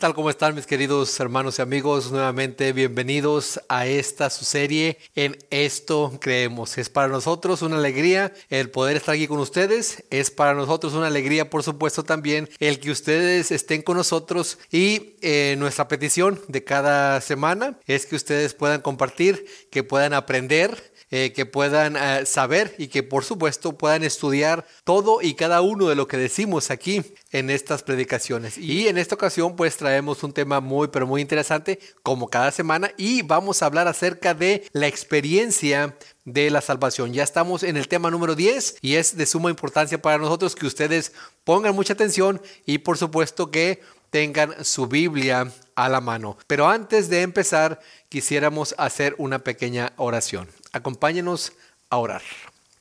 tal? ¿Cómo están mis queridos hermanos y amigos? Nuevamente bienvenidos a esta su serie en Esto Creemos. Es para nosotros una alegría el poder estar aquí con ustedes. Es para nosotros una alegría, por supuesto, también el que ustedes estén con nosotros. Y eh, nuestra petición de cada semana es que ustedes puedan compartir, que puedan aprender eh, que puedan eh, saber y que por supuesto puedan estudiar todo y cada uno de lo que decimos aquí en estas predicaciones. Y en esta ocasión pues traemos un tema muy pero muy interesante como cada semana y vamos a hablar acerca de la experiencia de la salvación. Ya estamos en el tema número 10 y es de suma importancia para nosotros que ustedes pongan mucha atención y por supuesto que tengan su Biblia a la mano. Pero antes de empezar, quisiéramos hacer una pequeña oración. Acompáñenos a orar.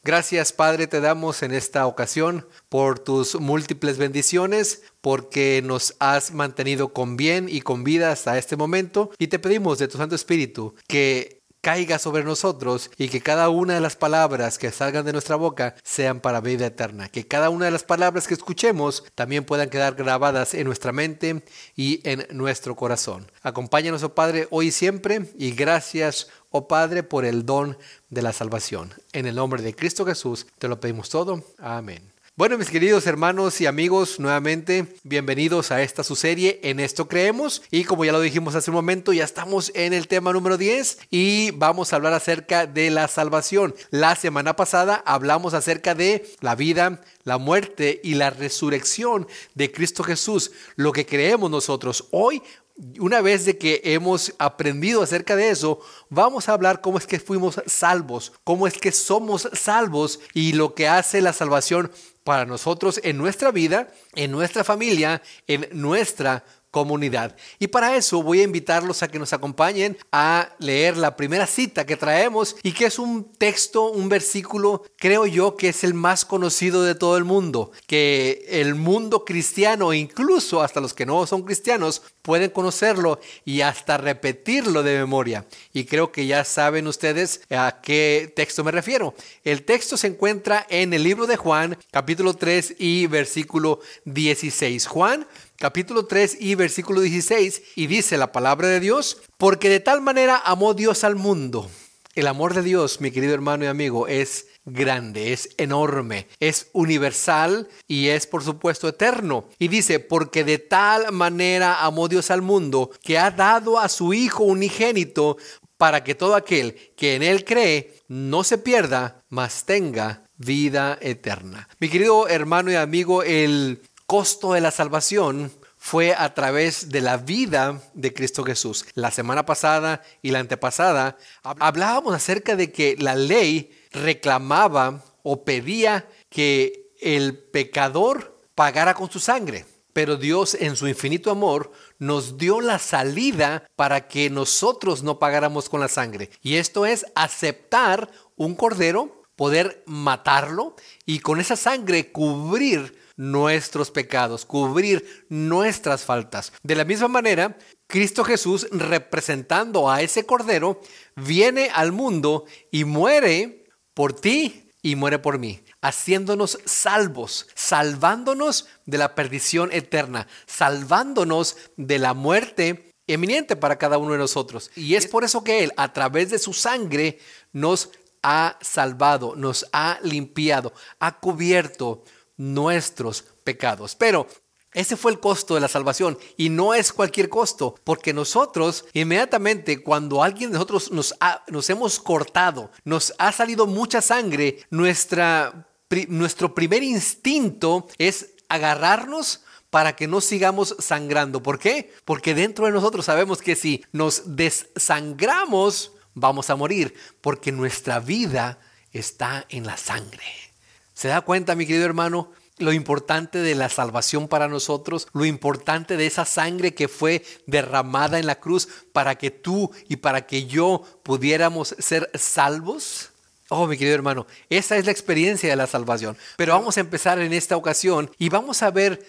Gracias Padre te damos en esta ocasión por tus múltiples bendiciones, porque nos has mantenido con bien y con vida hasta este momento y te pedimos de tu Santo Espíritu que caiga sobre nosotros y que cada una de las palabras que salgan de nuestra boca sean para vida eterna. Que cada una de las palabras que escuchemos también puedan quedar grabadas en nuestra mente y en nuestro corazón. Acompáñanos, oh Padre, hoy y siempre y gracias, oh Padre, por el don de la salvación. En el nombre de Cristo Jesús te lo pedimos todo. Amén. Bueno, mis queridos hermanos y amigos, nuevamente bienvenidos a esta su serie En esto creemos. Y como ya lo dijimos hace un momento, ya estamos en el tema número 10 y vamos a hablar acerca de la salvación. La semana pasada hablamos acerca de la vida, la muerte y la resurrección de Cristo Jesús, lo que creemos nosotros. Hoy una vez de que hemos aprendido acerca de eso, vamos a hablar cómo es que fuimos salvos, cómo es que somos salvos y lo que hace la salvación para nosotros en nuestra vida, en nuestra familia, en nuestra comunidad. Y para eso voy a invitarlos a que nos acompañen a leer la primera cita que traemos y que es un texto, un versículo, creo yo que es el más conocido de todo el mundo, que el mundo cristiano, incluso hasta los que no son cristianos, pueden conocerlo y hasta repetirlo de memoria. Y creo que ya saben ustedes a qué texto me refiero. El texto se encuentra en el libro de Juan, capítulo 3 y versículo 16. Juan capítulo 3 y versículo 16, y dice la palabra de Dios, porque de tal manera amó Dios al mundo. El amor de Dios, mi querido hermano y amigo, es grande, es enorme, es universal y es por supuesto eterno. Y dice, porque de tal manera amó Dios al mundo que ha dado a su Hijo unigénito para que todo aquel que en Él cree no se pierda, mas tenga vida eterna. Mi querido hermano y amigo, el costo de la salvación fue a través de la vida de Cristo Jesús. La semana pasada y la antepasada hablábamos acerca de que la ley reclamaba o pedía que el pecador pagara con su sangre. Pero Dios en su infinito amor nos dio la salida para que nosotros no pagáramos con la sangre. Y esto es aceptar un cordero, poder matarlo y con esa sangre cubrir nuestros pecados, cubrir nuestras faltas. De la misma manera, Cristo Jesús, representando a ese Cordero, viene al mundo y muere por ti y muere por mí, haciéndonos salvos, salvándonos de la perdición eterna, salvándonos de la muerte eminente para cada uno de nosotros. Y es por eso que Él, a través de su sangre, nos ha salvado, nos ha limpiado, ha cubierto nuestros pecados. Pero ese fue el costo de la salvación y no es cualquier costo, porque nosotros inmediatamente cuando alguien de nosotros nos, nos hemos cortado, nos ha salido mucha sangre, nuestra, nuestro primer instinto es agarrarnos para que no sigamos sangrando. ¿Por qué? Porque dentro de nosotros sabemos que si nos desangramos, vamos a morir, porque nuestra vida está en la sangre. ¿Se da cuenta, mi querido hermano? Lo importante de la salvación para nosotros, lo importante de esa sangre que fue derramada en la cruz para que tú y para que yo pudiéramos ser salvos. Oh, mi querido hermano, esa es la experiencia de la salvación. Pero vamos a empezar en esta ocasión y vamos a ver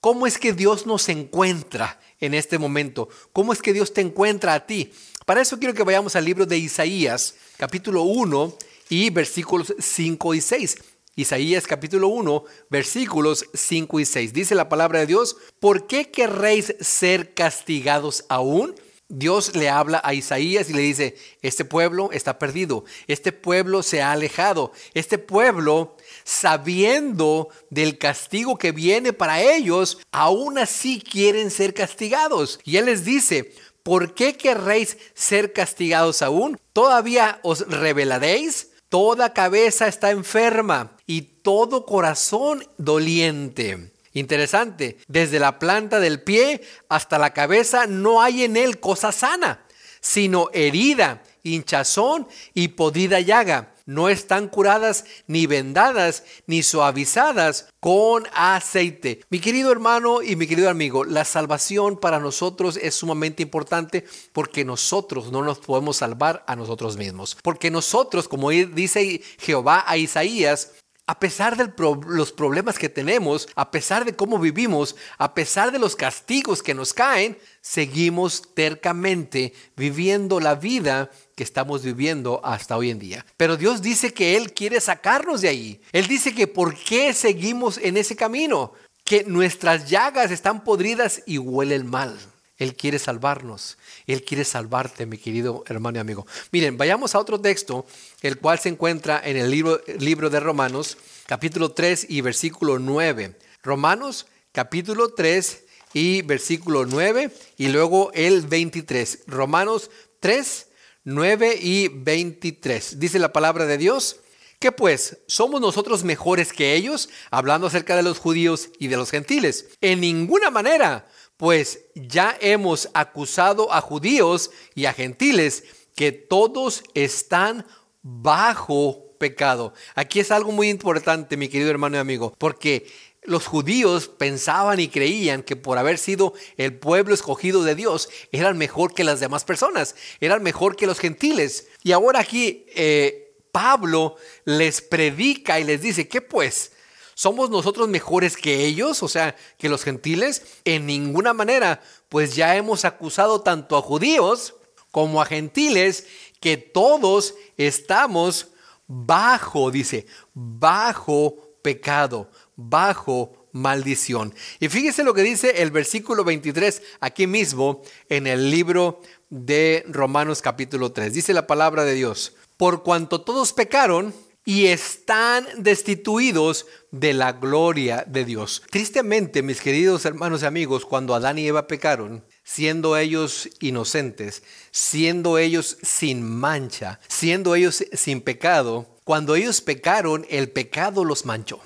cómo es que Dios nos encuentra en este momento, cómo es que Dios te encuentra a ti. Para eso quiero que vayamos al libro de Isaías, capítulo 1 y versículos 5 y 6. Isaías capítulo 1, versículos 5 y 6. Dice la palabra de Dios, ¿por qué querréis ser castigados aún? Dios le habla a Isaías y le dice, este pueblo está perdido, este pueblo se ha alejado, este pueblo, sabiendo del castigo que viene para ellos, aún así quieren ser castigados. Y Él les dice, ¿por qué querréis ser castigados aún? ¿Todavía os revelaréis? Toda cabeza está enferma y todo corazón doliente. Interesante, desde la planta del pie hasta la cabeza no hay en él cosa sana, sino herida, hinchazón y podrida llaga no están curadas ni vendadas ni suavizadas con aceite. Mi querido hermano y mi querido amigo, la salvación para nosotros es sumamente importante porque nosotros no nos podemos salvar a nosotros mismos. Porque nosotros, como dice Jehová a Isaías, a pesar de los problemas que tenemos, a pesar de cómo vivimos, a pesar de los castigos que nos caen, seguimos tercamente viviendo la vida que estamos viviendo hasta hoy en día. Pero Dios dice que Él quiere sacarnos de ahí. Él dice que por qué seguimos en ese camino, que nuestras llagas están podridas y huelen mal. Él quiere salvarnos. Él quiere salvarte, mi querido hermano y amigo. Miren, vayamos a otro texto, el cual se encuentra en el libro, libro de Romanos, capítulo 3 y versículo 9. Romanos, capítulo 3 y versículo 9 y luego el 23. Romanos 3, 9 y 23. Dice la palabra de Dios. ¿Qué pues? ¿Somos nosotros mejores que ellos? Hablando acerca de los judíos y de los gentiles. En ninguna manera pues ya hemos acusado a judíos y a gentiles que todos están bajo pecado. Aquí es algo muy importante, mi querido hermano y amigo, porque los judíos pensaban y creían que por haber sido el pueblo escogido de Dios eran mejor que las demás personas, eran mejor que los gentiles. Y ahora aquí eh, Pablo les predica y les dice, ¿qué pues? ¿Somos nosotros mejores que ellos, o sea, que los gentiles? En ninguna manera, pues ya hemos acusado tanto a judíos como a gentiles que todos estamos bajo, dice, bajo pecado, bajo maldición. Y fíjese lo que dice el versículo 23 aquí mismo en el libro de Romanos capítulo 3. Dice la palabra de Dios, por cuanto todos pecaron, y están destituidos de la gloria de Dios. Tristemente, mis queridos hermanos y amigos, cuando Adán y Eva pecaron, siendo ellos inocentes, siendo ellos sin mancha, siendo ellos sin pecado, cuando ellos pecaron, el pecado los manchó.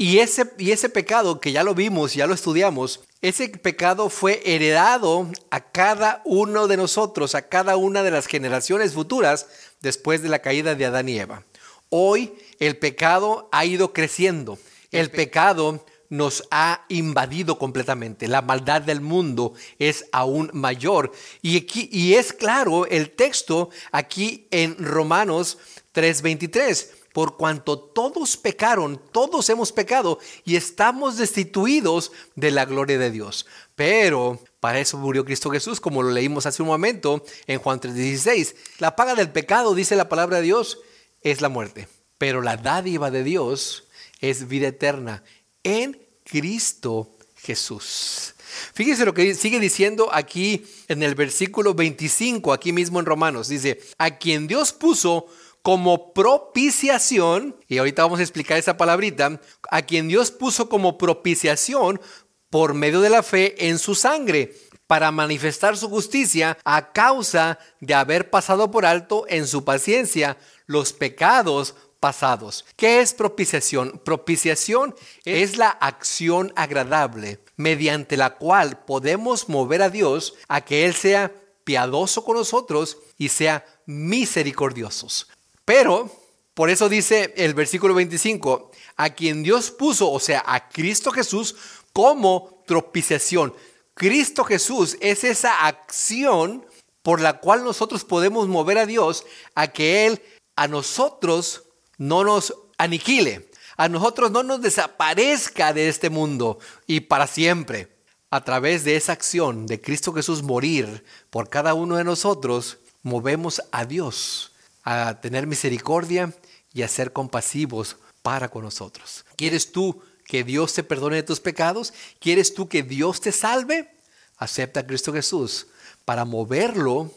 Y ese, y ese pecado que ya lo vimos, ya lo estudiamos, ese pecado fue heredado a cada uno de nosotros, a cada una de las generaciones futuras después de la caída de Adán y Eva. Hoy el pecado ha ido creciendo. El pecado nos ha invadido completamente. La maldad del mundo es aún mayor. Y, aquí, y es claro el texto aquí en Romanos 3:23. Por cuanto todos pecaron, todos hemos pecado y estamos destituidos de la gloria de Dios. Pero para eso murió Cristo Jesús, como lo leímos hace un momento en Juan 3:16. La paga del pecado, dice la palabra de Dios, es la muerte. Pero la dádiva de Dios es vida eterna en Cristo Jesús. Fíjese lo que sigue diciendo aquí en el versículo 25, aquí mismo en Romanos. Dice, a quien Dios puso como propiciación, y ahorita vamos a explicar esa palabrita, a quien Dios puso como propiciación por medio de la fe en su sangre para manifestar su justicia a causa de haber pasado por alto en su paciencia los pecados pasados. ¿Qué es propiciación? Propiciación es la acción agradable mediante la cual podemos mover a Dios a que Él sea piadoso con nosotros y sea misericordiosos. Pero, por eso dice el versículo 25, a quien Dios puso, o sea, a Cristo Jesús, como propiciación. Cristo Jesús es esa acción por la cual nosotros podemos mover a Dios a que Él a nosotros no nos aniquile, a nosotros no nos desaparezca de este mundo y para siempre. A través de esa acción de Cristo Jesús morir por cada uno de nosotros, movemos a Dios a tener misericordia y a ser compasivos para con nosotros. ¿Quieres tú que Dios te perdone de tus pecados? ¿Quieres tú que Dios te salve? Acepta a Cristo Jesús para moverlo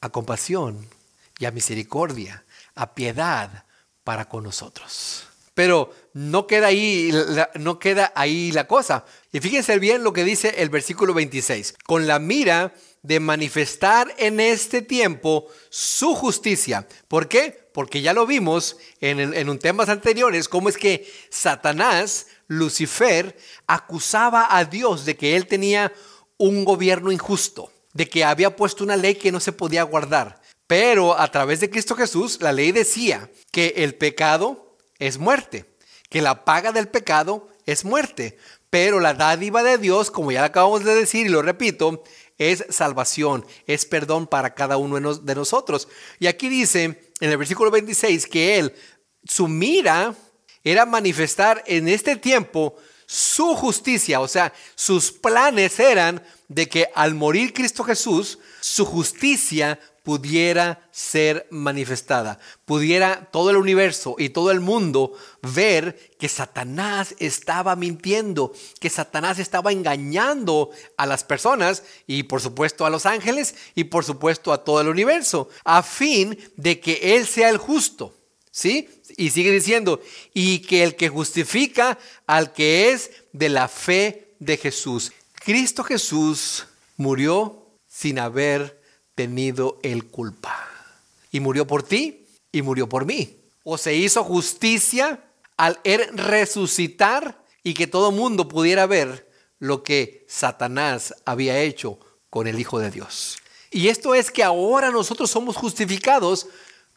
a compasión y a misericordia, a piedad para con nosotros. Pero no queda ahí, no queda ahí la cosa. Y fíjense bien lo que dice el versículo 26. Con la mira de manifestar en este tiempo su justicia. ¿Por qué? Porque ya lo vimos en, en un temas anteriores, cómo es que Satanás, Lucifer, acusaba a Dios de que él tenía un gobierno injusto, de que había puesto una ley que no se podía guardar. Pero a través de Cristo Jesús, la ley decía que el pecado es muerte, que la paga del pecado es muerte. Pero la dádiva de Dios, como ya acabamos de decir y lo repito, es salvación, es perdón para cada uno de nosotros. Y aquí dice en el versículo 26 que Él, su mira era manifestar en este tiempo su justicia, o sea, sus planes eran de que al morir Cristo Jesús, su justicia pudiera ser manifestada, pudiera todo el universo y todo el mundo ver que Satanás estaba mintiendo, que Satanás estaba engañando a las personas y por supuesto a los ángeles y por supuesto a todo el universo, a fin de que Él sea el justo. ¿Sí? Y sigue diciendo, y que el que justifica al que es de la fe de Jesús. Cristo Jesús murió sin haber tenido el culpa. Y murió por ti y murió por mí. O se hizo justicia al er resucitar y que todo mundo pudiera ver lo que Satanás había hecho con el Hijo de Dios. Y esto es que ahora nosotros somos justificados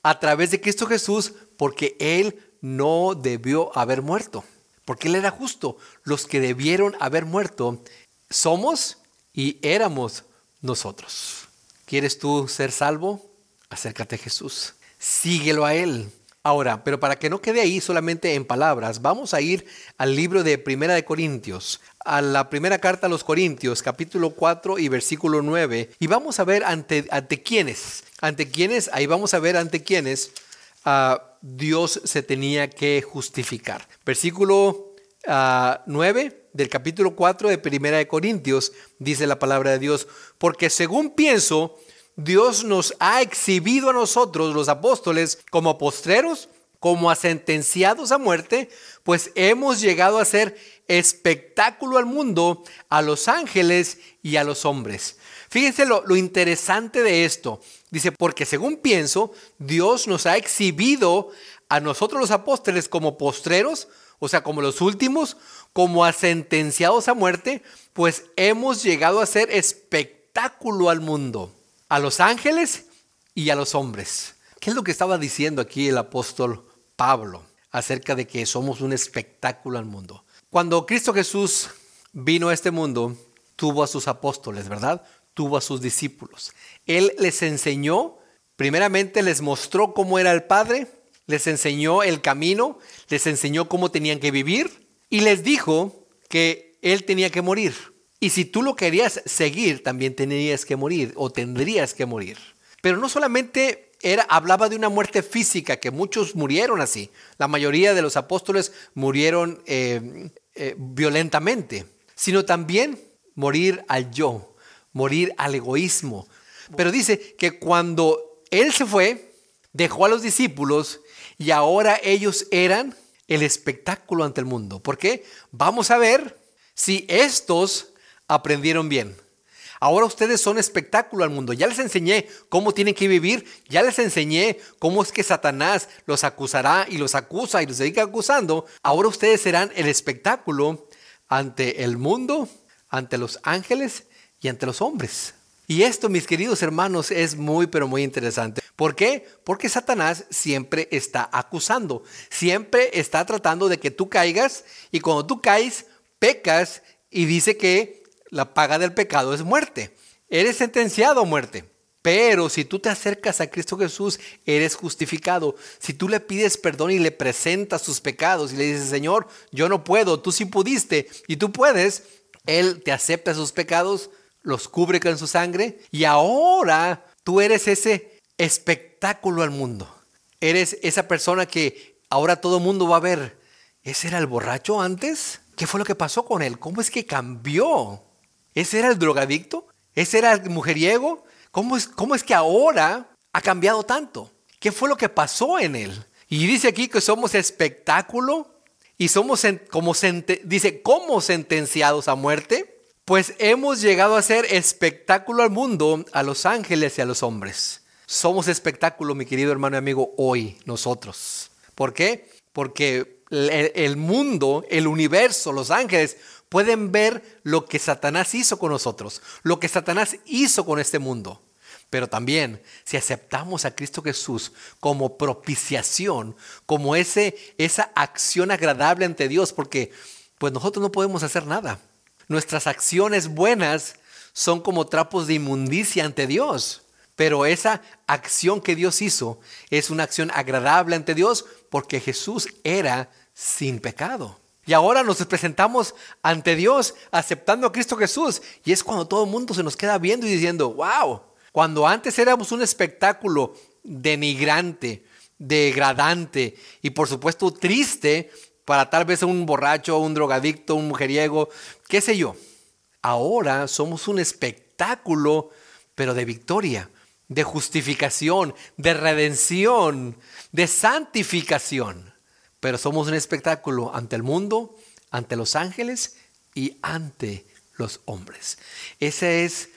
a través de Cristo Jesús porque Él no debió haber muerto. Porque Él era justo. Los que debieron haber muerto somos y éramos nosotros. ¿Quieres tú ser salvo? Acércate a Jesús. Síguelo a Él. Ahora, pero para que no quede ahí solamente en palabras, vamos a ir al libro de Primera de Corintios, a la primera carta a los Corintios, capítulo 4 y versículo 9, y vamos a ver ante, ante quiénes, ante quiénes, ahí vamos a ver ante quiénes uh, Dios se tenía que justificar. Versículo 9 ah, del capítulo 4 de Primera de Corintios, dice la palabra de Dios, porque según pienso, Dios nos ha exhibido a nosotros, los apóstoles, como postreros, como a sentenciados a muerte, pues hemos llegado a ser espectáculo al mundo, a los ángeles y a los hombres. Fíjense lo, lo interesante de esto. Dice, porque según pienso, Dios nos ha exhibido a nosotros los apóstoles como postreros, o sea, como los últimos, como a sentenciados a muerte, pues hemos llegado a ser espectáculo al mundo, a los ángeles y a los hombres. ¿Qué es lo que estaba diciendo aquí el apóstol Pablo acerca de que somos un espectáculo al mundo? Cuando Cristo Jesús vino a este mundo, tuvo a sus apóstoles, ¿verdad? Tuvo a sus discípulos. Él les enseñó, primeramente les mostró cómo era el Padre, les enseñó el camino, les enseñó cómo tenían que vivir y les dijo que él tenía que morir. Y si tú lo querías seguir, también tenías que morir o tendrías que morir. Pero no solamente era, hablaba de una muerte física, que muchos murieron así. La mayoría de los apóstoles murieron eh, eh, violentamente, sino también morir al yo, morir al egoísmo. Pero dice que cuando él se fue, dejó a los discípulos y ahora ellos eran el espectáculo ante el mundo. ¿Por qué? Vamos a ver si estos aprendieron bien. Ahora ustedes son espectáculo al mundo. Ya les enseñé cómo tienen que vivir. Ya les enseñé cómo es que Satanás los acusará y los acusa y los sigue acusando. Ahora ustedes serán el espectáculo ante el mundo, ante los ángeles y ante los hombres. Y esto, mis queridos hermanos, es muy, pero muy interesante. ¿Por qué? Porque Satanás siempre está acusando, siempre está tratando de que tú caigas y cuando tú caes, pecas y dice que la paga del pecado es muerte. Eres sentenciado a muerte. Pero si tú te acercas a Cristo Jesús, eres justificado. Si tú le pides perdón y le presentas tus pecados y le dices, Señor, yo no puedo, tú sí pudiste y tú puedes, Él te acepta sus pecados, los cubre con su sangre y ahora tú eres ese espectáculo al mundo. Eres esa persona que ahora todo el mundo va a ver ¿ese era el borracho antes? ¿Qué fue lo que pasó con él? ¿Cómo es que cambió? ¿Ese era el drogadicto? ¿Ese era el mujeriego? ¿Cómo es, cómo es que ahora ha cambiado tanto? ¿Qué fue lo que pasó en él? Y dice aquí que somos espectáculo y somos, como dice, ¿cómo sentenciados a muerte? Pues hemos llegado a ser espectáculo al mundo, a los ángeles y a los hombres. Somos espectáculo, mi querido hermano y amigo, hoy nosotros. ¿Por qué? Porque el mundo, el universo, los ángeles pueden ver lo que Satanás hizo con nosotros, lo que Satanás hizo con este mundo. Pero también, si aceptamos a Cristo Jesús como propiciación, como ese, esa acción agradable ante Dios, porque pues nosotros no podemos hacer nada. Nuestras acciones buenas son como trapos de inmundicia ante Dios. Pero esa acción que Dios hizo es una acción agradable ante Dios porque Jesús era sin pecado. Y ahora nos presentamos ante Dios aceptando a Cristo Jesús. Y es cuando todo el mundo se nos queda viendo y diciendo, wow, cuando antes éramos un espectáculo denigrante, degradante y por supuesto triste para tal vez un borracho, un drogadicto, un mujeriego, qué sé yo. Ahora somos un espectáculo, pero de victoria, de justificación, de redención, de santificación. Pero somos un espectáculo ante el mundo, ante los ángeles y ante los hombres. Esa es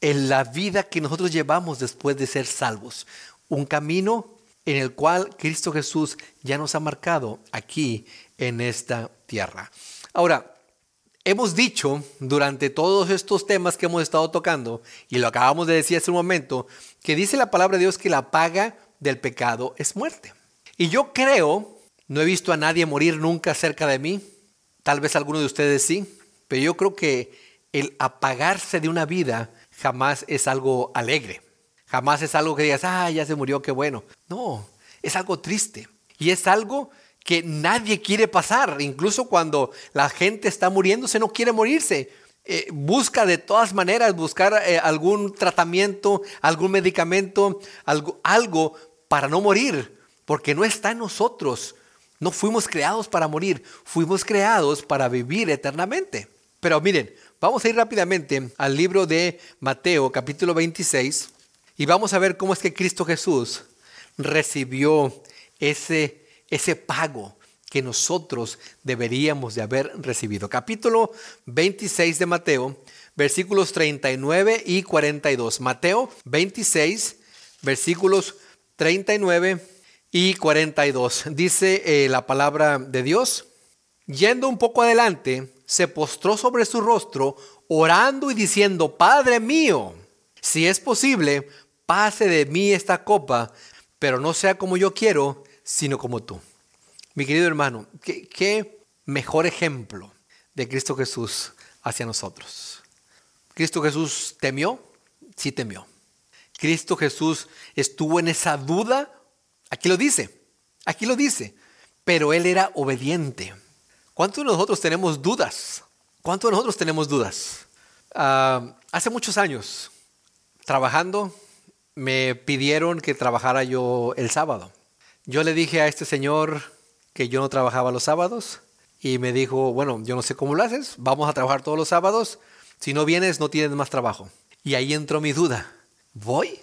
la vida que nosotros llevamos después de ser salvos. Un camino en el cual Cristo Jesús ya nos ha marcado aquí en esta tierra. Ahora, hemos dicho durante todos estos temas que hemos estado tocando, y lo acabamos de decir hace un momento, que dice la palabra de Dios que la paga del pecado es muerte. Y yo creo, no he visto a nadie morir nunca cerca de mí, tal vez alguno de ustedes sí, pero yo creo que el apagarse de una vida jamás es algo alegre. Jamás es algo que digas, ah, ya se murió, qué bueno. No, es algo triste. Y es algo que nadie quiere pasar. Incluso cuando la gente está muriéndose, no quiere morirse. Eh, busca de todas maneras buscar eh, algún tratamiento, algún medicamento, algo, algo para no morir, porque no está en nosotros. No fuimos creados para morir, fuimos creados para vivir eternamente. Pero miren, Vamos a ir rápidamente al libro de Mateo capítulo 26 y vamos a ver cómo es que Cristo Jesús recibió ese, ese pago que nosotros deberíamos de haber recibido. Capítulo 26 de Mateo, versículos 39 y 42. Mateo 26, versículos 39 y 42. Dice eh, la palabra de Dios. Yendo un poco adelante, se postró sobre su rostro, orando y diciendo, Padre mío, si es posible, pase de mí esta copa, pero no sea como yo quiero, sino como tú. Mi querido hermano, qué, mejor ejemplo de Cristo Jesús hacia nosotros. Cristo Jesús temió, sí temió. Cristo Jesús estuvo en esa duda, aquí lo dice, aquí lo dice, pero él era obediente. ¿Cuántos de nosotros tenemos dudas? ¿Cuántos de nosotros tenemos dudas? Ah, hace muchos años, trabajando, me pidieron que trabajara yo el sábado. Yo le dije a este señor que yo no trabajaba los sábados y me dijo, bueno, yo no sé cómo lo haces, vamos a trabajar todos los sábados, si no vienes no tienes más trabajo. Y ahí entró mi duda, ¿voy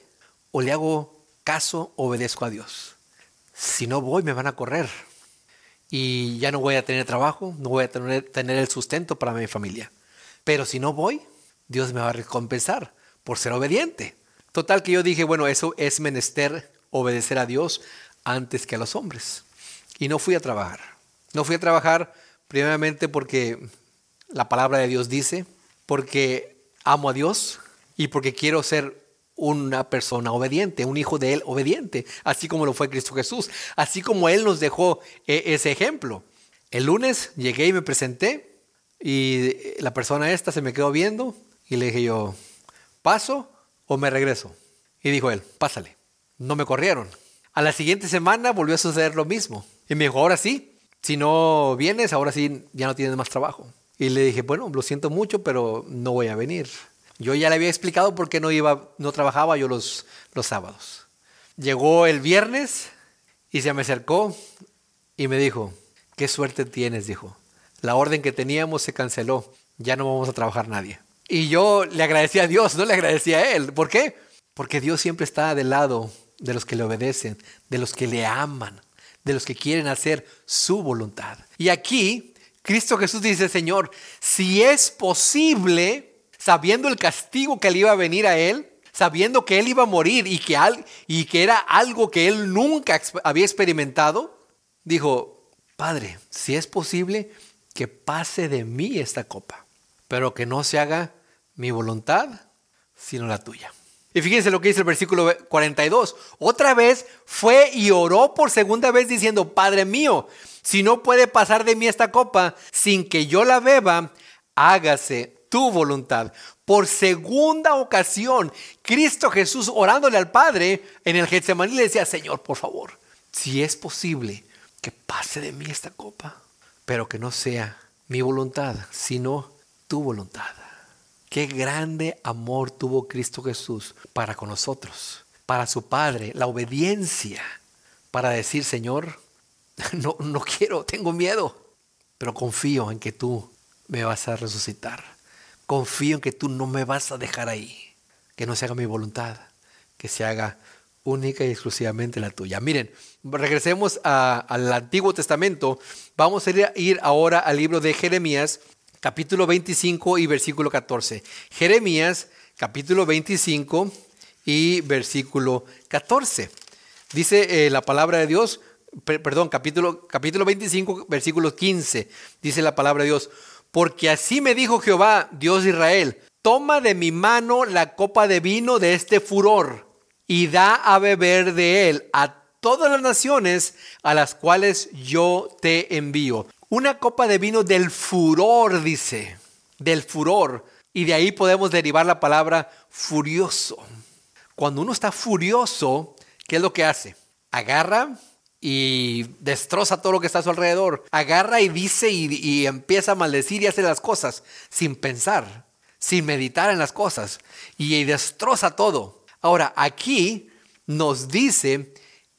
o le hago caso, obedezco a Dios? Si no voy me van a correr y ya no voy a tener trabajo, no voy a tener, tener el sustento para mi familia. Pero si no voy, Dios me va a recompensar por ser obediente. Total que yo dije, bueno, eso es menester obedecer a Dios antes que a los hombres. Y no fui a trabajar. No fui a trabajar primeramente porque la palabra de Dios dice, porque amo a Dios y porque quiero ser una persona obediente, un hijo de Él obediente, así como lo fue Cristo Jesús, así como Él nos dejó eh, ese ejemplo. El lunes llegué y me presenté y la persona esta se me quedó viendo y le dije yo, ¿paso o me regreso? Y dijo él, pásale. No me corrieron. A la siguiente semana volvió a suceder lo mismo. Y me dijo, ahora sí, si no vienes, ahora sí ya no tienes más trabajo. Y le dije, bueno, lo siento mucho, pero no voy a venir. Yo ya le había explicado por qué no iba, no trabajaba yo los, los sábados. Llegó el viernes y se me acercó y me dijo, qué suerte tienes, dijo. La orden que teníamos se canceló, ya no vamos a trabajar nadie. Y yo le agradecí a Dios, no le agradecí a él. ¿Por qué? Porque Dios siempre está del lado de los que le obedecen, de los que le aman, de los que quieren hacer su voluntad. Y aquí Cristo Jesús dice, Señor, si es posible, sabiendo el castigo que le iba a venir a él, sabiendo que él iba a morir y que, y que era algo que él nunca había experimentado, dijo, Padre, si es posible, que pase de mí esta copa, pero que no se haga mi voluntad, sino la tuya. Y fíjense lo que dice el versículo 42. Otra vez fue y oró por segunda vez diciendo, Padre mío, si no puede pasar de mí esta copa sin que yo la beba, hágase tu voluntad. Por segunda ocasión, Cristo Jesús orándole al Padre en el Getsemaní le decía, Señor, por favor, si es posible, que pase de mí esta copa, pero que no sea mi voluntad, sino tu voluntad. Qué grande amor tuvo Cristo Jesús para con nosotros, para su Padre, la obediencia, para decir, Señor, no, no quiero, tengo miedo, pero confío en que tú me vas a resucitar. Confío en que tú no me vas a dejar ahí, que no se haga mi voluntad, que se haga única y exclusivamente la tuya. Miren, regresemos al Antiguo Testamento. Vamos a ir ahora al libro de Jeremías, capítulo 25 y versículo 14. Jeremías, capítulo 25 y versículo 14. Dice eh, la palabra de Dios, perdón, capítulo, capítulo 25, versículo 15. Dice la palabra de Dios, porque así me dijo Jehová, Dios de Israel, toma de mi mano la copa de vino de este furor y da a beber de él a todas las naciones a las cuales yo te envío una copa de vino del furor, dice, del furor. Y de ahí podemos derivar la palabra furioso. Cuando uno está furioso, ¿qué es lo que hace? Agarra y destroza todo lo que está a su alrededor. Agarra y dice y, empieza a maldecir y hace las cosas sin pensar, sin meditar en las cosas. y destroza todo. Ahora, aquí nos dice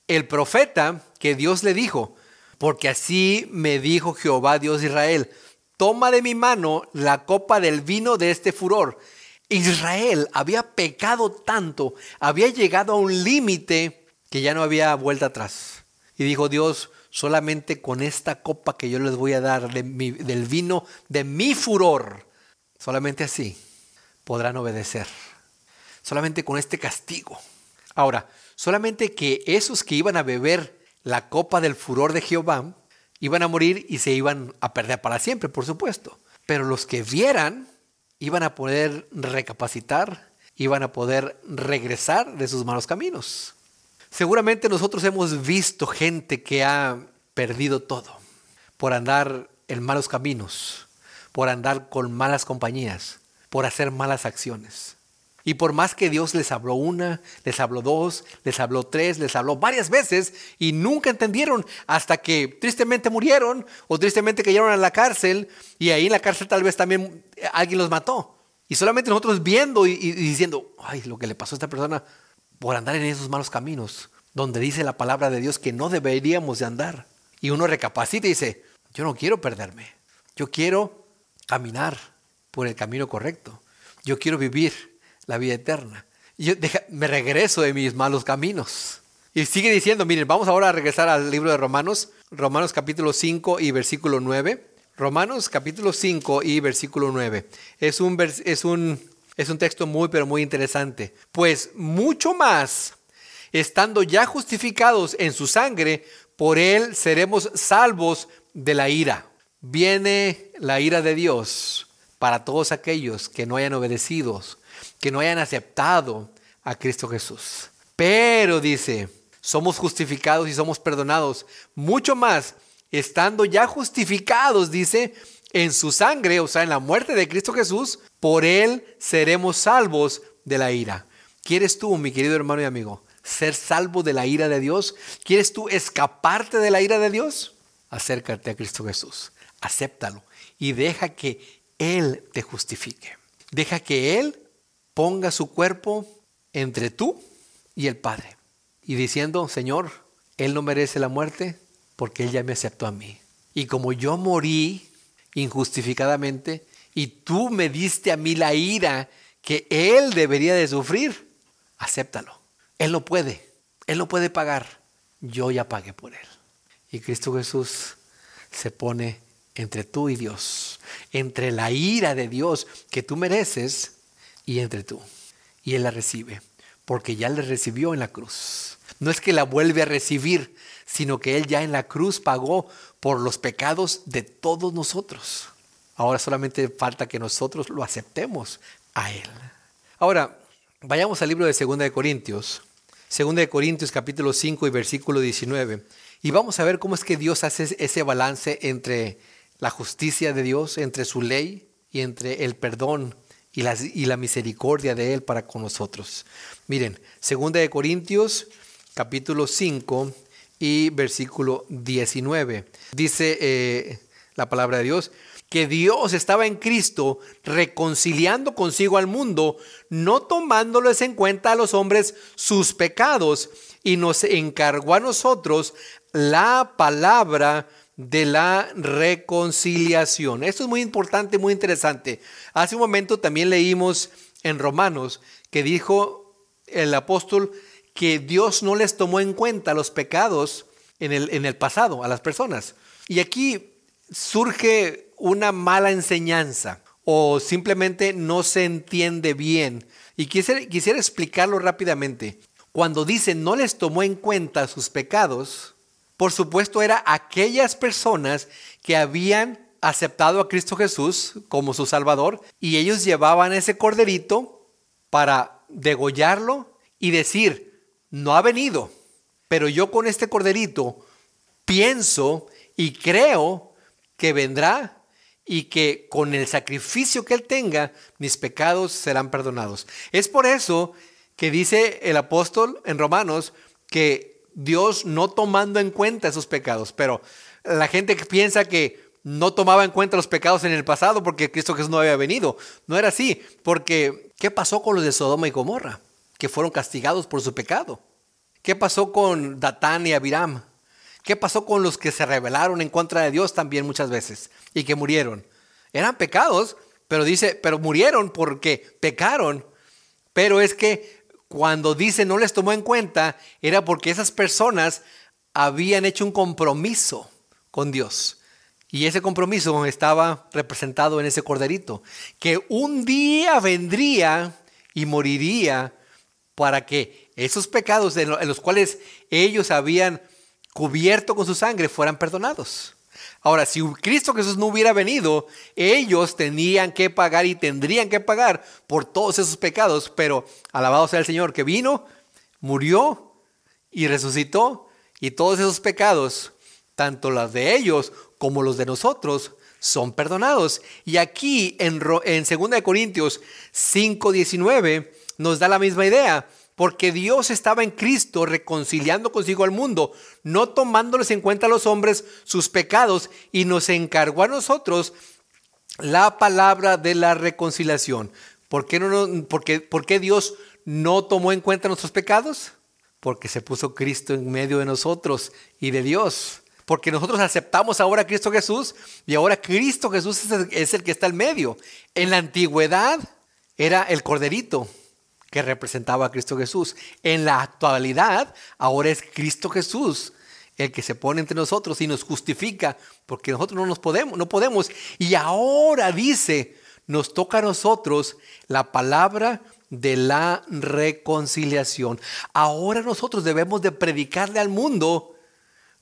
el profeta que Dios le dijo, porque así me dijo Jehová Dios de Israel, toma de mi mano la copa del vino de este furor. Israel había pecado tanto, había llegado a un límite que ya no había vuelta atrás. Y dijo Dios, solamente con esta copa que yo les voy a dar del vino de mi furor, solamente así podrán obedecer. Solamente con este castigo. Ahora, solamente que esos que iban a beber la copa del furor de Jehová, iban a morir y se iban a perder para siempre, por supuesto. Pero los que vieran iban a poder recapacitar, iban a poder regresar de sus malos caminos. Seguramente nosotros hemos visto gente que ha perdido todo por andar en malos caminos, por andar con malas compañías, por hacer malas acciones. Y por más que Dios les habló una, les habló dos, les habló tres, les habló varias veces y nunca entendieron hasta que tristemente murieron o tristemente cayeron a la cárcel y ahí en la cárcel tal vez también alguien los mató. Y solamente nosotros viendo y, diciendo, ay, lo que le pasó a esta persona por andar en esos malos caminos, donde dice la palabra de Dios que no deberíamos de andar. Y uno recapacita y dice, yo no quiero perderme, yo quiero caminar por el camino correcto, yo quiero vivir la vida eterna. Yo me regreso de mis malos caminos. Y sigue diciendo, miren, vamos ahora a regresar al libro de Romanos, Romanos capítulo 5 y versículo 9. Romanos capítulo 5 y versículo 9. Es un, es un, es un texto muy, pero muy interesante. Pues mucho más, estando ya justificados en su sangre, por él seremos salvos de la ira. Viene la ira de Dios para todos aquellos que no hayan obedecido que no hayan aceptado a Cristo Jesús. Pero dice, somos justificados y somos perdonados. Mucho más, estando ya justificados, dice, en su sangre, o sea, en la muerte de Cristo Jesús, por él seremos salvos de la ira. ¿Quieres tú, mi querido hermano y amigo, ser salvo de la ira de Dios? ¿Quieres tú escaparte de la ira de Dios? Acércate a Cristo Jesús, acéptalo y deja que Él te justifique. Deja que Él ponga su cuerpo entre tú y el Padre. Y diciendo, Señor, Él no merece la muerte porque Él ya me aceptó a mí. Y como yo morí injustificadamente y tú me diste a mí la ira que Él debería de sufrir, acéptalo. Él no puede, Él no puede pagar. Yo ya pagué por Él. Y Cristo Jesús se pone entre tú y Dios, entre la ira de Dios que tú mereces y entre tú. Y Él la recibe, porque ya le recibió en la cruz. No es que la vuelve a recibir, sino que Él ya en la cruz pagó por los pecados de todos nosotros. Ahora solamente falta que nosotros lo aceptemos a Él. Ahora, vayamos al libro de 2 de Corintios. 2 de Corintios capítulo 5 y versículo 19. Y vamos a ver cómo es que Dios hace ese balance entre la justicia de Dios, entre su ley y entre el perdón y la, misericordia de Él para con nosotros. Miren, 2 de Corintios capítulo 5 y versículo 19. Dice eh, la palabra de Dios, que Dios estaba en Cristo reconciliando consigo al mundo, no tomándoles en cuenta a los hombres sus pecados, y nos encargó a nosotros la palabra de la reconciliación. Esto es muy importante, muy interesante. Hace un momento también leímos en Romanos que dijo el apóstol que Dios no les tomó en cuenta los pecados en el, en el pasado a las personas. Y aquí surge una mala enseñanza o simplemente no se entiende bien. Y quisiera, quisiera explicarlo rápidamente. Cuando dice no les tomó en cuenta sus pecados, por supuesto era aquellas personas que habían aceptado a Cristo Jesús como su Salvador y ellos llevaban ese corderito para degollarlo y decir, no ha venido, pero yo con este corderito pienso y creo que vendrá y que con el sacrificio que Él tenga, mis pecados serán perdonados. Es por eso que dice el apóstol en Romanos que Dios no tomando en cuenta esos pecados, pero la gente piensa que no tomaba en cuenta los pecados en el pasado porque Cristo Jesús no había venido. No era así, porque ¿qué pasó con los de Sodoma y Gomorra? Que fueron castigados por su pecado. ¿Qué pasó con Datán y Abiram? ¿Qué pasó con los que se rebelaron en contra de Dios también muchas veces y que murieron? Eran pecados, pero dice, pero murieron porque pecaron. Pero es que cuando dice no les tomó en cuenta, era porque esas personas habían hecho un compromiso con Dios. Y ese compromiso estaba representado en ese corderito, que un día vendría y moriría para que esos pecados en los cuales ellos habían cubierto con su sangre, fueran perdonados. Ahora, si Cristo Jesús no hubiera venido, ellos tenían que pagar y tendrían que pagar por todos esos pecados, pero alabado sea el Señor que vino, murió y resucitó, y todos esos pecados, tanto los de ellos como los de nosotros, son perdonados. Y aquí en, en 2 Corintios 5:19 nos da la misma idea porque Dios estaba en Cristo reconciliando consigo al mundo, no tomándoles en cuenta a los hombres sus pecados, y nos encargó a nosotros la palabra de la reconciliación. ¿Por qué, Dios no tomó en cuenta nuestros pecados? Porque se puso Cristo en medio de nosotros y de Dios. Porque nosotros aceptamos ahora a Cristo Jesús y ahora Cristo Jesús es el, es el que está en medio. En la antigüedad era el corderito que representaba a Cristo Jesús. En la actualidad, ahora es Cristo Jesús el que se pone entre nosotros y nos justifica, porque nosotros no nos podemos, no podemos. Y ahora dice, nos toca a nosotros la palabra de la reconciliación. Ahora nosotros debemos de predicarle al mundo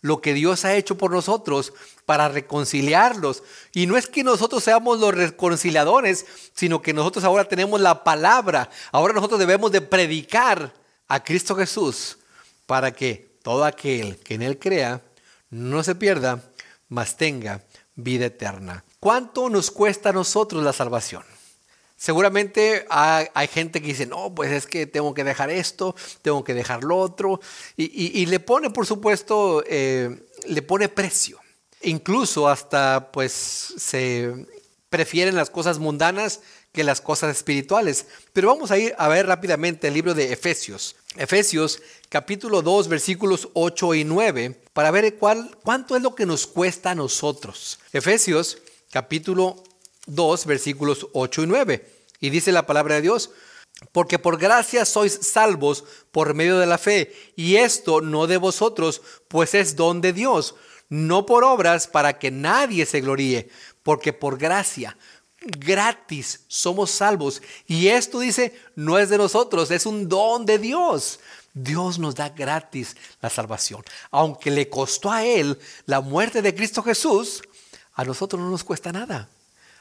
lo que Dios ha hecho por nosotros para reconciliarlos. Y no es que nosotros seamos los reconciliadores, sino que nosotros ahora tenemos la palabra. Ahora nosotros debemos de predicar a Cristo Jesús para que todo aquel que en Él crea no se pierda, mas tenga vida eterna. ¿Cuánto nos cuesta a nosotros la salvación? Seguramente hay, gente que dice, no, pues es que tengo que dejar esto, tengo que dejar lo otro, y, le pone, por supuesto, eh, le pone precio. Incluso hasta, pues, se prefieren las cosas mundanas que las cosas espirituales. Pero vamos a ir a ver rápidamente el libro de Efesios. Efesios capítulo 2 versículos 8 y 9 para ver cuál, cuánto es lo que nos cuesta a nosotros. Efesios capítulo 2 versículos 8 y 9. Y dice la palabra de Dios, porque por gracia sois salvos por medio de la fe, y esto no de vosotros, pues es don de Dios, no por obras para que nadie se gloríe, porque por gracia, gratis somos salvos. Y esto dice, no es de nosotros, es un don de Dios. Dios nos da gratis la salvación. Aunque le costó a Él la muerte de Cristo Jesús, a nosotros no nos cuesta nada.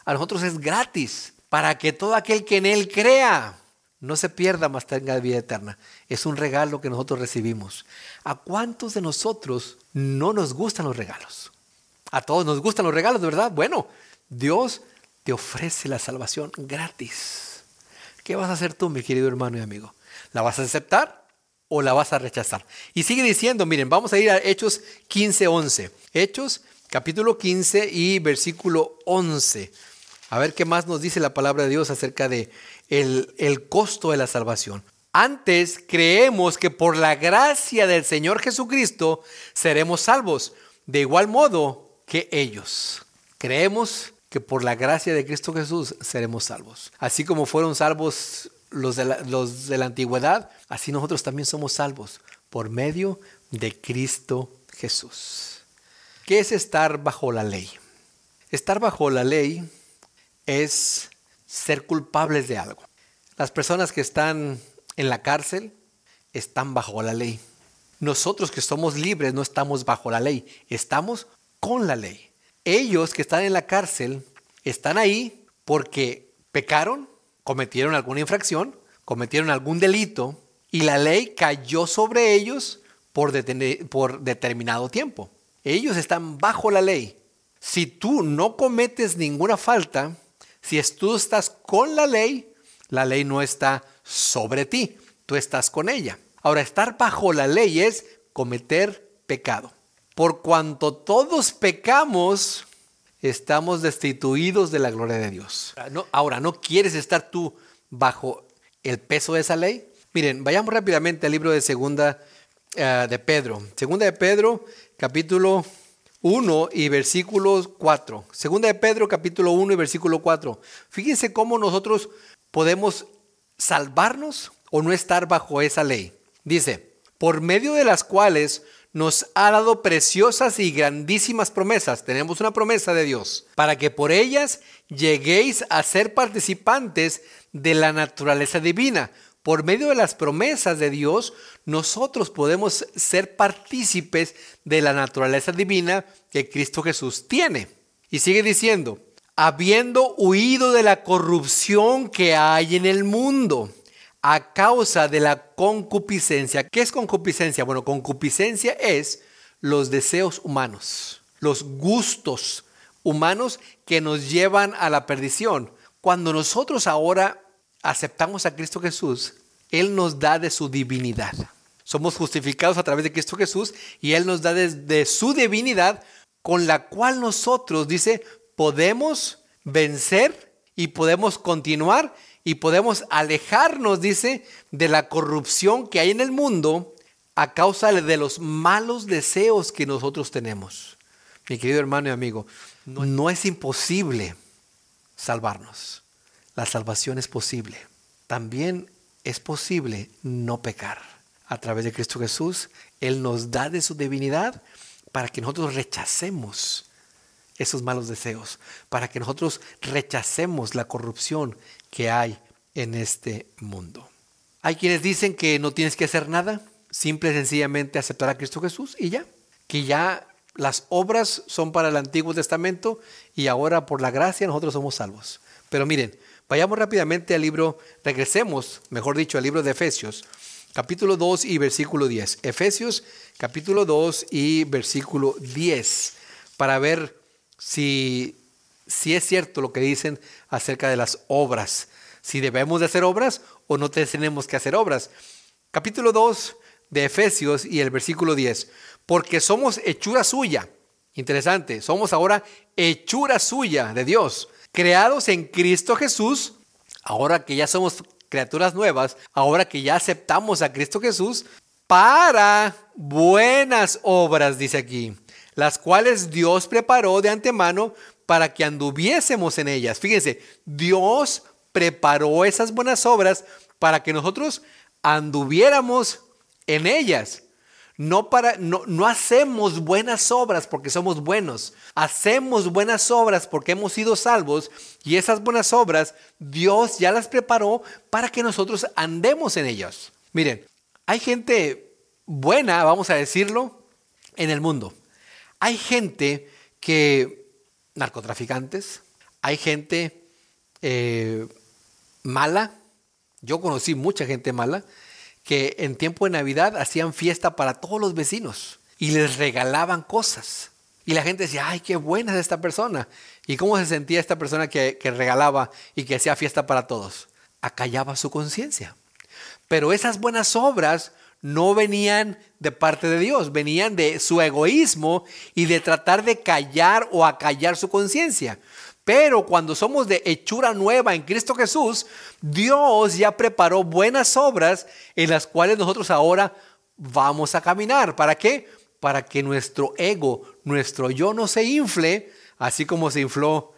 A nosotros es gratis para que todo aquel que en Él crea no se pierda, más tenga vida eterna. Es un regalo que nosotros recibimos. ¿A cuántos de nosotros no nos gustan los regalos? A todos nos gustan los regalos, verdad. Bueno, Dios te ofrece la salvación gratis. ¿Qué vas a hacer tú, mi querido hermano y amigo? ¿La vas a aceptar o la vas a rechazar? Y sigue diciendo, miren, vamos a ir a Hechos 15, 11. Hechos capítulo 15 y versículo 11. A ver qué más nos dice la palabra de Dios acerca de el, el costo de la salvación. Antes creemos que por la gracia del Señor Jesucristo seremos salvos, de igual modo que ellos. Creemos que por la gracia de Cristo Jesús seremos salvos. Así como fueron salvos los de la, los de la antigüedad, así nosotros también somos salvos por medio de Cristo Jesús. ¿Qué es estar bajo la ley? Estar bajo la ley es ser culpables de algo. Las personas que están en la cárcel están bajo la ley. Nosotros que somos libres no estamos bajo la ley, estamos con la ley. Ellos que están en la cárcel están ahí porque pecaron, cometieron alguna infracción, cometieron algún delito y la ley cayó sobre ellos por, por determinado tiempo. Ellos están bajo la ley. Si tú no cometes ninguna falta, si tú estás con la ley, la ley no está sobre ti, tú estás con ella. Ahora, estar bajo la ley es cometer pecado. Por cuanto todos pecamos, estamos destituidos de la gloria de Dios. Ahora, ¿no quieres estar tú bajo el peso de esa ley? Miren, vayamos rápidamente al libro de Segunda eh, de Pedro. Segunda de Pedro, capítulo 1 y versículo 4. Segunda de Pedro capítulo 1 y versículo 4. Fíjense cómo nosotros podemos salvarnos o no estar bajo esa ley. Dice, por medio de las cuales nos ha dado preciosas y grandísimas promesas. Tenemos una promesa de Dios para que por ellas lleguéis a ser participantes de la naturaleza divina por medio de las promesas de Dios, nosotros podemos ser partícipes de la naturaleza divina que Cristo Jesús tiene. Y sigue diciendo, habiendo huido de la corrupción que hay en el mundo a causa de la concupiscencia. ¿Qué es concupiscencia? Bueno, concupiscencia es los deseos humanos, los gustos humanos que nos llevan a la perdición. Cuando nosotros ahora aceptamos a Cristo Jesús, Él nos da de su divinidad. Somos justificados a través de Cristo Jesús y Él nos da de, su divinidad con la cual nosotros, dice, podemos vencer y podemos continuar y podemos alejarnos, dice, de la corrupción que hay en el mundo a causa de los malos deseos que nosotros tenemos. Mi querido hermano y amigo, no es imposible salvarnos la salvación es posible. También es posible no pecar. A través de Cristo Jesús, Él nos da de su divinidad para que nosotros rechacemos esos malos deseos, para que nosotros rechacemos la corrupción que hay en este mundo. Hay quienes dicen que no tienes que hacer nada, simple y sencillamente aceptar a Cristo Jesús y ya, que ya las obras son para el Antiguo Testamento y ahora por la gracia nosotros somos salvos. Pero miren, Vayamos rápidamente al libro, regresemos, mejor dicho, al libro de Efesios, capítulo 2 y versículo 10. Efesios, capítulo 2 y versículo 10, para ver si, si es cierto lo que dicen acerca de las obras, si debemos de hacer obras o no tenemos que hacer obras. Capítulo 2 de Efesios y el versículo 10, porque somos hechura suya. Interesante, somos ahora hechura suya de Dios creados en Cristo Jesús, ahora que ya somos criaturas nuevas, ahora que ya aceptamos a Cristo Jesús, para buenas obras, dice aquí, las cuales Dios preparó de antemano para que anduviésemos en ellas. Fíjense, Dios preparó esas buenas obras para que nosotros anduviéramos en ellas. No, para, no, no, hacemos buenas obras porque somos buenos. Hacemos buenas obras porque hemos sido salvos y esas buenas obras Dios ya las preparó para que nosotros andemos en ellas. Miren, hay gente buena, vamos a decirlo, en el mundo. Hay gente que, narcotraficantes, hay gente eh, mala. Yo conocí mucha gente mala que en tiempo de Navidad hacían fiesta para todos los vecinos y les regalaban cosas. Y la gente decía, ay, qué buena es esta persona. ¿Y cómo se sentía esta persona que, que regalaba y que hacía fiesta para todos? Acallaba su conciencia. Pero esas buenas obras no venían de parte de Dios, venían de su egoísmo y de tratar de callar o acallar su conciencia. Pero cuando somos de hechura nueva en Cristo Jesús, Dios ya preparó buenas obras en las cuales nosotros ahora vamos a caminar. ¿Para qué? Para que nuestro ego, nuestro yo no se infle, así como se infló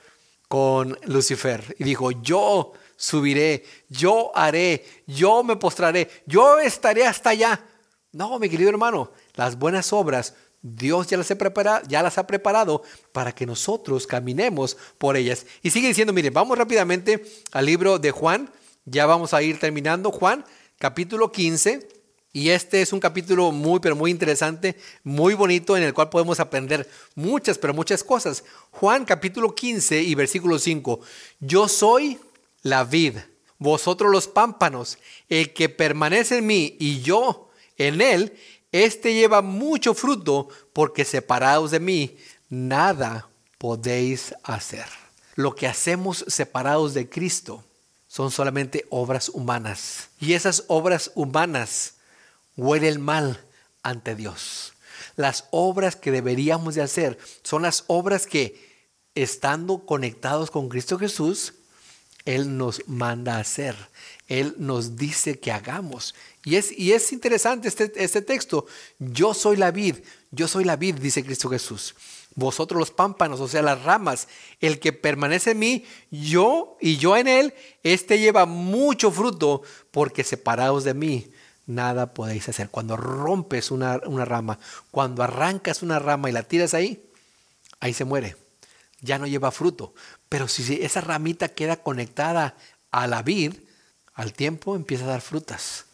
con Lucifer. Y dijo, yo subiré, yo haré, yo me postraré, yo estaré hasta allá. No, mi querido hermano, las buenas obras Dios ya las, ha preparado, ya las ha preparado para que nosotros caminemos por ellas. Y sigue diciendo, miren, vamos rápidamente al libro de Juan, ya vamos a ir terminando, Juan, capítulo 15. Y este es un capítulo muy, pero muy interesante, muy bonito, en el cual podemos aprender muchas, pero muchas cosas. Juan capítulo 15 y versículo 5. Yo soy la vid, vosotros los pámpanos, el que permanece en mí y yo en él, este lleva mucho fruto porque separados de mí, nada podéis hacer. Lo que hacemos separados de Cristo son solamente obras humanas. Y esas obras humanas huelen mal ante Dios. Las obras que deberíamos de hacer son las obras que, estando conectados con Cristo Jesús, Él nos manda hacer. Él nos dice que hagamos. Y es, y es interesante este, este texto. Yo soy la vid, yo soy la vid, dice Cristo Jesús. Vosotros los pámpanos, o sea, las ramas. El que permanece en mí, yo y yo en él, este lleva mucho fruto, porque separados de mí, nada podéis hacer. Cuando rompes una, una rama, cuando arrancas una rama y la tiras ahí, ahí se muere. Ya no lleva fruto. Pero si esa ramita queda conectada a la vid, al tiempo empieza a dar frutas,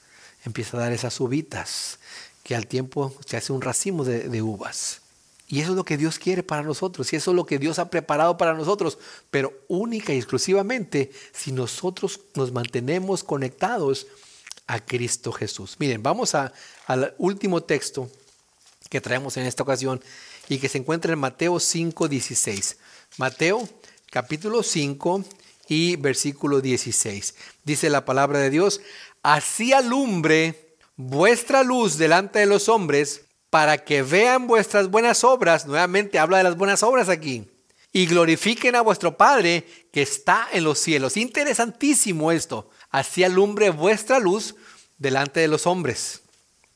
empieza a dar esas uvitas, que al tiempo se hace un racimo de, uvas. Y eso es lo que Dios quiere para nosotros, y eso es lo que Dios ha preparado para nosotros, pero única y exclusivamente si nosotros nos mantenemos conectados a Cristo Jesús. Miren, vamos al último texto que traemos en esta ocasión y que se encuentra en Mateo 5:16. Mateo capítulo 5 y versículo 16. Dice la palabra de Dios, así alumbre vuestra luz delante de los hombres para que vean vuestras buenas obras. Nuevamente habla de las buenas obras aquí. Y glorifiquen a vuestro Padre que está en los cielos. Interesantísimo esto. Así alumbre vuestra luz delante de los hombres,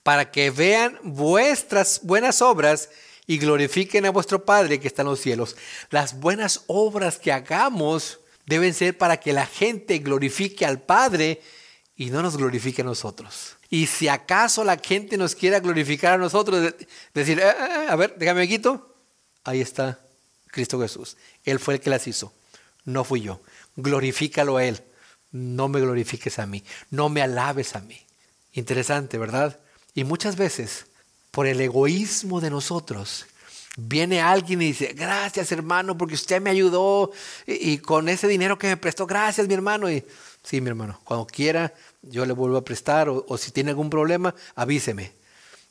para que vean vuestras buenas obras y glorifiquen a vuestro Padre que está en los cielos. Las buenas obras que hagamos deben ser para que la gente glorifique al Padre y no nos glorifique a nosotros. Y si acaso la gente nos quiera glorificar a nosotros, decir, eh, eh, eh, a ver, déjame quito, ahí está Cristo Jesús. Él fue el que las hizo, no fui yo. Glorifícalo a Él, no me glorifiques a mí, no me alabes a mí. Interesante, ¿verdad? Y muchas veces, por el egoísmo de nosotros, viene alguien y dice, gracias hermano, porque usted me ayudó y, con ese dinero que me prestó, gracias mi hermano. Y sí, mi hermano, cuando quiera, yo le vuelvo a prestar o, si tiene algún problema, avíseme.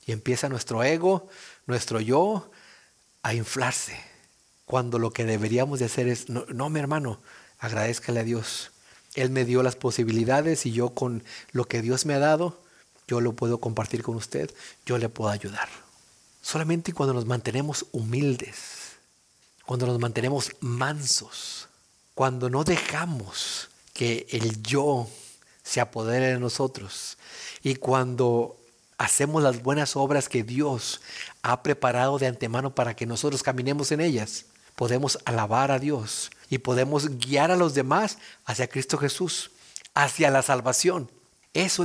Y empieza nuestro ego, nuestro yo, a inflarse. Cuando lo que deberíamos de hacer es, no, no mi hermano, agradezcale a Dios. Él me dio las posibilidades y yo con lo que Dios me ha dado, yo lo puedo compartir con usted, yo le puedo ayudar. Solamente cuando nos mantenemos humildes, cuando nos mantenemos mansos, cuando no dejamos que el yo se apodere de nosotros y cuando hacemos las buenas obras que Dios ha preparado de antemano para que nosotros caminemos en ellas, podemos alabar a Dios y podemos guiar a los demás hacia Cristo Jesús, hacia la salvación. Eso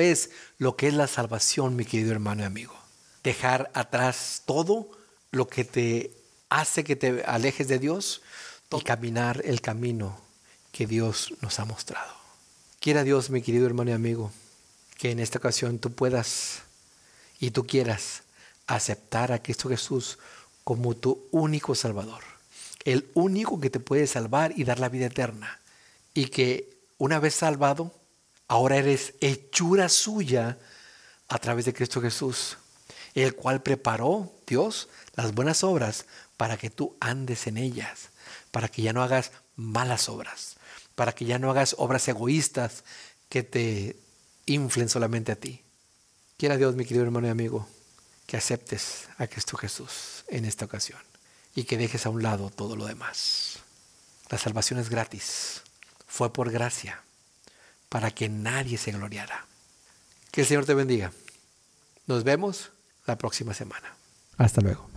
es lo que, es la salvación, mi querido hermano y amigo. Dejar atrás todo lo que te hace que te alejes de Dios y caminar el camino que Dios nos ha mostrado. Quiera Dios, mi querido hermano y amigo, que en esta ocasión tú puedas y tú quieras aceptar a Cristo Jesús como tu único Salvador, el único que te puede salvar y dar la vida eterna. Y que una vez salvado, ahora eres hechura suya a través de Cristo Jesús, el cual preparó Dios las buenas obras para que tú andes en ellas, para que ya no hagas malas obras, para que ya no hagas obras egoístas que te inflen solamente a ti. Quiera Dios, mi querido hermano y amigo, que aceptes a Cristo Jesús en esta ocasión y que dejes a un lado todo lo demás. La salvación es gratis, fue por gracia, para que nadie se gloriara. Que el Señor te bendiga. Nos vemos la próxima semana. Hasta luego.